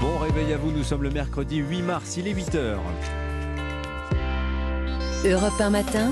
Bon réveil à vous, nous sommes le mercredi 8 mars, il est 8h. Europe 1 matin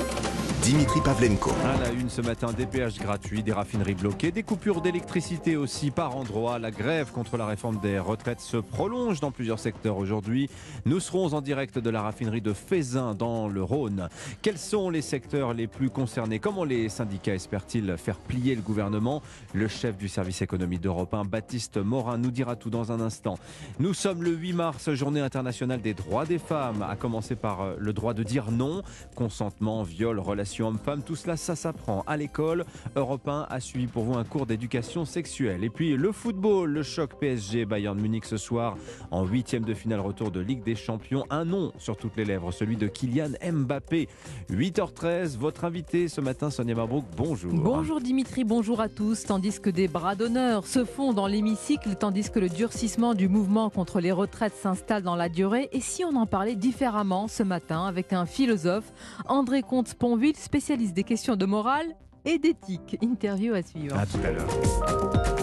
Dimitri Pavlenko. À la une ce matin, des péages gratuits, des raffineries bloquées, des coupures d'électricité aussi par endroits. La grève contre la réforme des retraites se prolonge dans plusieurs secteurs aujourd'hui. Nous serons en direct de la raffinerie de Fézin dans le Rhône. Quels sont les secteurs les plus concernés? Comment les syndicats espèrent-ils faire plier le gouvernement? Le chef du service économie d'Europe 1, Baptiste Morin, nous dira tout dans un instant. Nous sommes le 8 mars, journée internationale des droits des femmes, à commencer par euh, le droit de dire non, consentement, viol, relation homme-femme, tout cela, ça s'apprend à l'école. Europe 1 a suivi pour vous un cours d'éducation sexuelle. Et puis le football, le choc PSG Bayern Munich ce soir en huitième de finale retour de Ligue des Champions. Un nom sur toutes les lèvres, celui de Kylian Mbappé. 8h13, votre invité ce matin, Sonia Mabrouk, bonjour. Bonjour Dimitri, bonjour à tous. Tandis que des bras d'honneur se font dans l'hémicycle, tandis que le durcissement du mouvement contre les retraites s'installe dans la durée. Et si on en parlait différemment ce matin avec un philosophe, André Comte-Sponville, spécialiste des questions de morale et d'éthique. Interview à suivre. À tout à l'heure.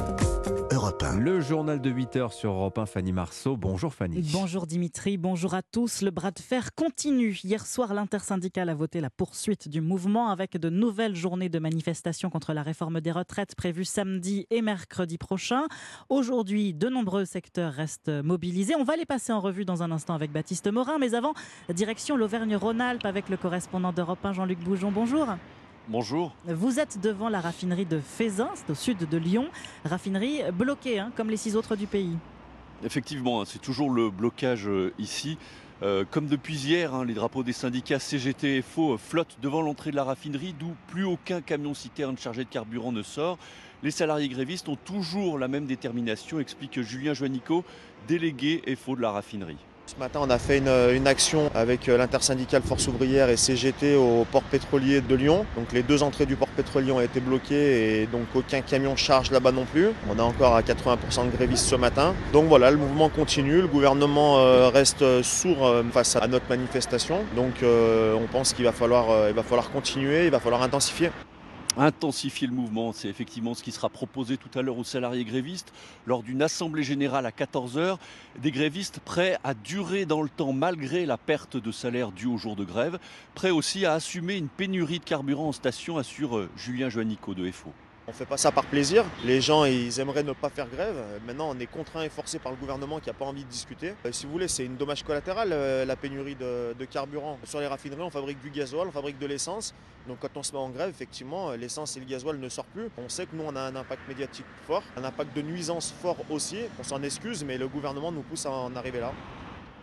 Europe 1. Le journal de 8h sur Europe 1, Fanny Marceau. Bonjour Fanny. Bonjour Dimitri, bonjour à tous. Le bras de fer continue. Hier soir, l'intersyndicale a voté la poursuite du mouvement avec de nouvelles journées de manifestation contre la réforme des retraites prévues samedi et mercredi prochain. Aujourd'hui, de nombreux secteurs restent mobilisés. On va les passer en revue dans un instant avec Baptiste Morin. Mais avant, direction l'Auvergne-Rhône-Alpes avec le correspondant d'Europe 1, Jean-Luc Boujon. Bonjour. Bonjour. Vous êtes devant la raffinerie de Fézin, c'est au sud de Lyon. Raffinerie bloquée, hein, comme les six autres du pays. Effectivement, hein, c'est toujours le blocage euh, ici. Euh, comme depuis hier, hein, les drapeaux des syndicats CGT et FO flottent devant l'entrée de la raffinerie, d'où plus aucun camion citerne chargé de carburant ne sort. Les salariés grévistes ont toujours la même détermination, explique Julien Joannico, délégué FO de la raffinerie. Ce matin, on a fait une, action avec euh, l'intersyndicale Force ouvrière et CGT au port pétrolier de Lyon. Donc les deux entrées du port pétrolier ont été bloquées et donc aucun camion charge là-bas non plus. On a encore à 80% de grévistes ce matin. Donc voilà, le mouvement continue. Le gouvernement euh, reste sourd euh, face à notre manifestation. Donc on pense qu'il va falloir continuer, il va falloir intensifier. Intensifier le mouvement, c'est effectivement ce qui sera proposé tout à l'heure aux salariés grévistes lors d'une assemblée générale à 14h. Des grévistes prêts à durer dans le temps malgré la perte de salaire due au jour de grève, prêts aussi à assumer une pénurie de carburant en station, assure euh, Julien Joannico de FO. On ne fait pas ça par plaisir. Les gens, ils aimeraient ne pas faire grève. Maintenant, on est contraint et forcé par le gouvernement qui n'a pas envie de discuter. Euh, Si vous voulez, c'est une dommage collatérale, euh, la pénurie de, de carburant. Sur les raffineries, on fabrique du gasoil, on fabrique de l'essence. Donc quand on se met en grève, effectivement, euh, l'essence et le gasoil ne sortent plus. On sait que nous, on a un impact médiatique fort, un impact de nuisance fort aussi. On s'en excuse, mais le gouvernement nous pousse à en arriver là.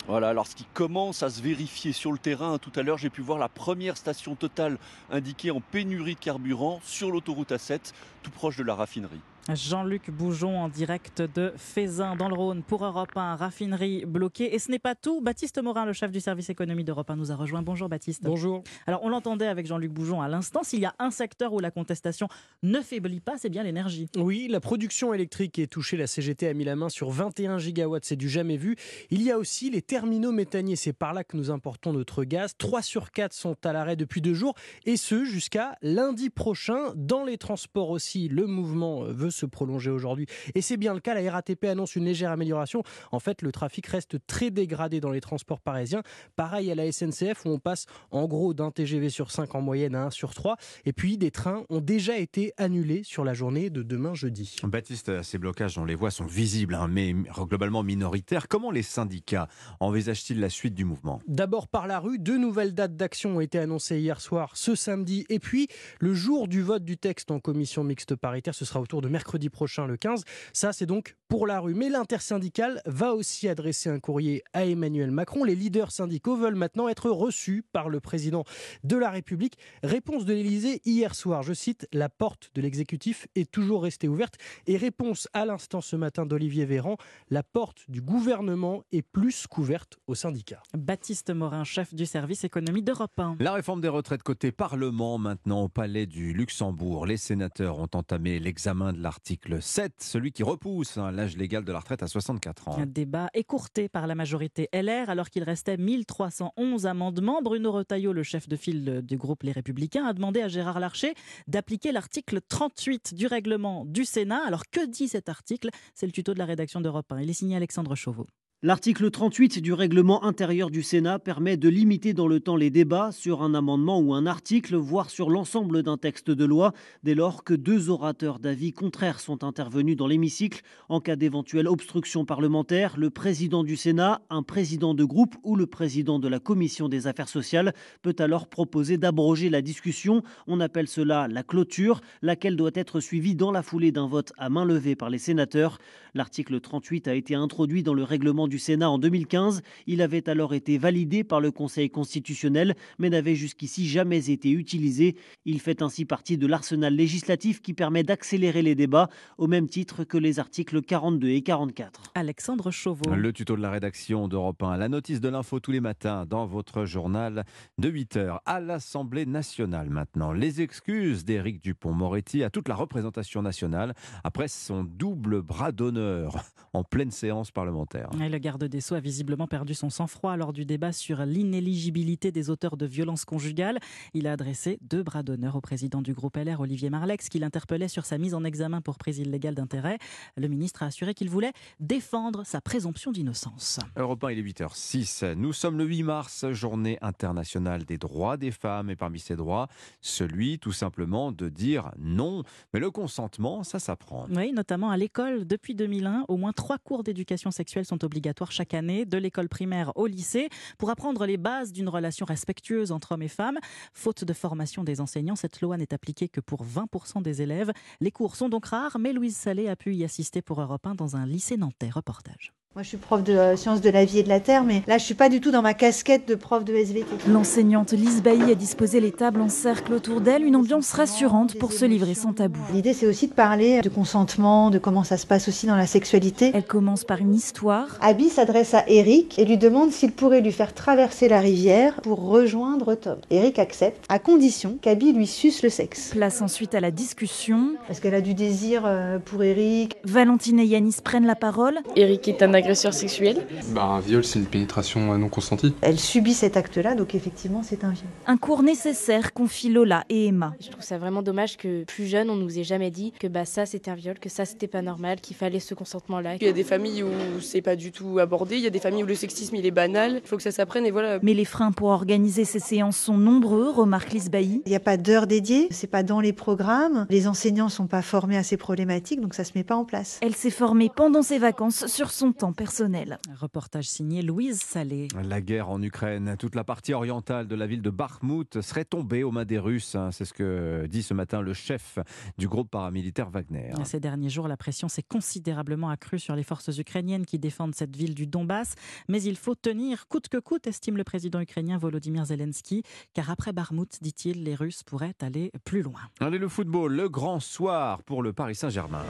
Voilà, alors ce qui commence à se vérifier sur le terrain, tout à l'heure j'ai pu voir la première station totale indiquée en pénurie de carburant sur l'autoroute A7, tout proche de la raffinerie. Jean-Luc Boujon en direct de Fézin dans le Rhône pour Europe 1, raffinerie bloquée. Et ce n'est pas tout. Baptiste Morin, le chef du service économie d'Europe 1, nous a rejoint. Bonjour Baptiste. Bonjour. Alors on l'entendait avec Jean-Luc Boujon à l'instant. S'il y a un secteur où la contestation ne faiblit pas, c'est bien l'énergie. Oui, la production électrique est touchée. La CGT a mis la main sur 21 gigawatts, c'est du jamais vu. Il y a aussi les terminaux méthaniers. C'est par là que nous importons notre gaz. 3 sur 4 sont à l'arrêt depuis deux jours et ce jusqu'à lundi prochain. Dans les transports aussi, le mouvement veut se prolonger aujourd'hui. Et c'est bien le cas. La RATP annonce une légère amélioration. En fait, le trafic reste très dégradé dans les transports parisiens. Pareil à la SNCF où on passe en gros d'un TGV sur 5 en moyenne à 1 sur 3. Et puis des trains ont déjà été annulés sur la journée de demain jeudi. Baptiste, ces blocages dont les voix sont visibles, hein, mais globalement minoritaires, comment les syndicats envisagent-ils la suite du mouvement? D'abord par la rue, deux nouvelles dates d'action ont été annoncées hier soir, ce samedi, et puis le jour du vote du texte en commission mixte paritaire, ce sera autour de mercredi prochain, le 15. Ça, c'est donc pour la rue. Mais l'intersyndicale va aussi adresser un courrier à Emmanuel Macron. Les leaders syndicaux veulent maintenant être reçus par le président de la République. Réponse de l'Élysée hier soir, je cite, la porte de l'exécutif est toujours restée ouverte. Et réponse à l'instant ce matin d'Olivier Véran, la porte du gouvernement est plus couverte aux syndicats. Baptiste Morin, chef du service économie d'Europe 1. La réforme des retraites côté Parlement, maintenant au Palais du Luxembourg. Les sénateurs ont entamé l'examen de l'article 7, celui qui repousse hein, l'âge légal de la retraite à 64 ans. Un débat écourté par la majorité LR alors qu'il restait 1311 amendements. Bruno Retailleau, le chef de file du groupe Les Républicains, a demandé à Gérard Larcher d'appliquer l'article 38 du règlement du Sénat. Alors que dit cet article? C'est le tuto de la rédaction d'Europe 1. Il est signé Alexandre Chauveau. L'article 38 du règlement intérieur du Sénat permet de limiter dans le temps les débats sur un amendement ou un article, voire sur l'ensemble d'un texte de loi, dès lors que deux orateurs d'avis contraires sont intervenus dans l'hémicycle. En cas d'éventuelle obstruction parlementaire, le président du Sénat, un président de groupe ou le président de la commission des affaires sociales peut alors proposer d'abroger la discussion. On appelle cela la clôture, laquelle doit être suivie dans la foulée d'un vote à main levée par les sénateurs. L'article 38 a été introduit dans le règlement du Sénat en 2015. Il avait alors été validé par le Conseil constitutionnel, mais n'avait jusqu'ici jamais été utilisé. Il fait ainsi partie de l'arsenal législatif qui permet d'accélérer les débats, au même titre que les articles 42 et 44. Alexandre Chauveau. Le tuto de la rédaction d'Europe 1, la notice de l'info tous les matins dans votre journal de 8 heures. À l'Assemblée nationale maintenant, les excuses d'Éric Dupont-Moretti à toute la représentation nationale après son double bras d'honneur en pleine séance parlementaire. Et le garde des Sceaux a visiblement perdu son sang-froid lors du débat sur l'inéligibilité des auteurs de violences conjugales. Il a adressé deux bras d'honneur au président du groupe LR, Olivier Marlex, qui l'interpellait sur sa mise en examen pour prise illégale d'intérêt. Le ministre a assuré qu'il voulait défendre sa présomption d'innocence. Europe 1, il est 8h06. Nous sommes le 8 mars, journée internationale des droits des femmes. Et parmi ces droits, celui tout simplement de dire non. Mais le consentement, ça s'apprend. Oui, notamment à l'école. Depuis 2001, au moins trois cours d'éducation sexuelle sont obligatoires chaque année, de l'école primaire au lycée, pour apprendre les bases d'une relation respectueuse entre hommes et femmes. Faute de formation des enseignants, cette loi n'est appliquée que pour 20% des élèves. Les cours sont donc rares, mais Louise Salé a pu y assister pour Europe 1 dans un lycée nantais. Reportage. Moi, je suis prof de sciences de la vie et de la terre, mais là, je suis pas du tout dans ma casquette de prof de SVT. L'enseignante Lise Bailly a disposé les tables en cercle autour d'elle, une ambiance rassurante pour se livrer sans tabou. L'idée, c'est aussi de parler de consentement, de comment ça se passe aussi dans la sexualité. Elle commence par une histoire. Abby s'adresse à Eric et lui demande s'il pourrait lui faire traverser la rivière pour rejoindre Tom. Eric accepte, à condition qu'Abby lui suce le sexe. Place ensuite à la discussion. Est-ce qu'elle a du désir euh, pour Eric? Valentine et Yanis prennent la parole. Eric est un agresseur sexuel bah, Un viol, c'est une pénétration non consentie. Elle subit cet acte-là, donc effectivement, c'est un viol. Un cours nécessaire confie Lola et Emma. Je trouve ça vraiment dommage que plus jeune, on nous ait jamais dit que bah, ça c'était un viol, que ça c'était pas normal, qu'il fallait ce consentement-là. Il y a des familles où c'est pas du tout abordé, il y a des familles où le sexisme il est banal, il faut que ça s'apprenne et voilà. Mais les freins pour organiser ces séances sont nombreux, remarque Lise Bailly. Il n'y a pas d'heures dédiées, c'est pas dans les programmes, les enseignants sont pas formés à ces problématiques, donc ça se met pas en place. Elle s'est formée pendant ses vacances sur son temps personnel. Reportage signé Louise Salé. La guerre en Ukraine, toute la partie orientale de la ville de Bakhmut serait tombée aux mains des Russes. hein. C'est ce que dit ce matin le chef du groupe paramilitaire Wagner. Ces derniers jours, la pression s'est considérablement accrue sur les forces ukrainiennes qui défendent cette ville du Donbass. Mais il faut tenir coûte que coûte, estime le président ukrainien Volodymyr Zelensky. Car après Bakhmut, dit-il, les Russes pourraient aller plus loin. Allez, le football, le grand soir pour le Paris Saint-Germain.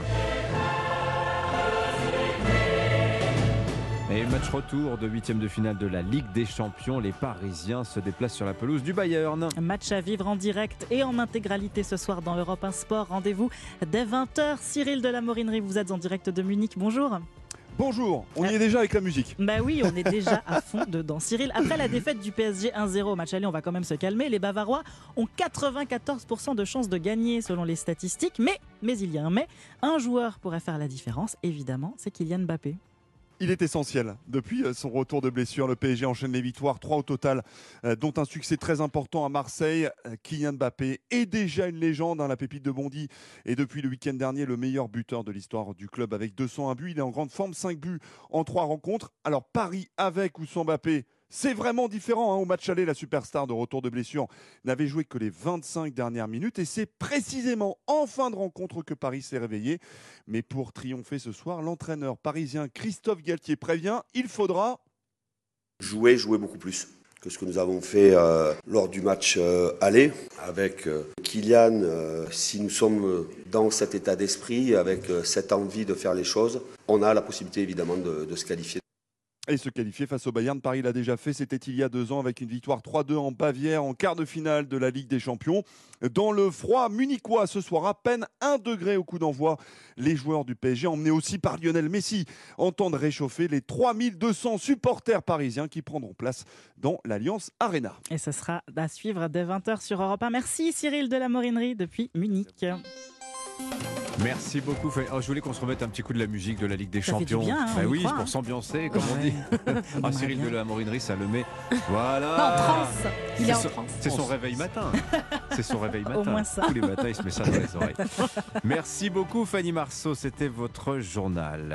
Et match retour de huitième de finale de la Ligue des Champions. Les Parisiens se déplacent sur la pelouse du Bayern. Match à vivre en direct et en intégralité ce soir dans Europe 1 Sport. Rendez-vous dès 20h. Cyril de la Morinerie, vous êtes en direct de Munich. Bonjour. Bonjour, on y est déjà avec la musique. Bah oui, on est déjà à fond dedans. Cyril, après la défaite du PSG 1-0 au match aller, on va quand même se calmer. Les Bavarois ont 94% de chances de gagner selon les statistiques. Mais, mais il y a un mais, un joueur pourrait faire la différence, évidemment, c'est Kylian Mbappé. Il est essentiel. Depuis euh, son retour de blessure, le PSG enchaîne les victoires, trois au total, euh, dont un succès très important à Marseille. Euh, Kylian Mbappé est déjà une légende, hein, la pépite de Bondy, et depuis le week-end dernier, le meilleur buteur de l'histoire du club avec 201 buts. Il est en grande forme, 5 buts en 3 rencontres. Alors Paris avec ou sans Mbappé? C'est vraiment différent. hein. Au match aller, la superstar de retour de blessure n'avait joué que les 25 dernières minutes et c'est précisément en fin de rencontre que Paris s'est réveillé. Mais pour triompher ce soir, l'entraîneur parisien Christophe Galtier prévient il faudra jouer, jouer beaucoup plus que ce que nous avons fait euh, lors du match euh, aller avec euh, Kylian. si nous sommes dans cet état d'esprit, avec cette envie de faire les choses, on a la possibilité évidemment de, de se qualifier. Et se qualifier face au Bayern. Paris l'a déjà fait, c'était il y a deux ans avec une victoire 3-2 en Bavière en quart de finale de la Ligue des Champions. Dans le froid munichois ce soir, à peine 1 degré au coup d'envoi, les joueurs du PSG, emmenés aussi par Lionel Messi, entendent réchauffer les 3200 supporters parisiens qui prendront place dans l'Alliance Arena. Et ce sera à suivre dès 20h sur Europe 1. Merci Cyril de la Morinerie depuis Munich. Beaucoup. Fanny. Oh, je voulais qu'on se remette un petit coup de la musique de la Ligue des Ça Champions. bien, hein, Bah oui, croit, pour hein. s'ambiancer, comme on dit. ah, Cyril de la Morinerie, ça le met. Voilà. En transe. Il est C'est en son- transe. C'est son réveil matin. C'est son réveil matin. moins ça. Tous les matins, il se met ça dans les oreilles. Merci beaucoup, Fanny Marceau. C'était votre journal.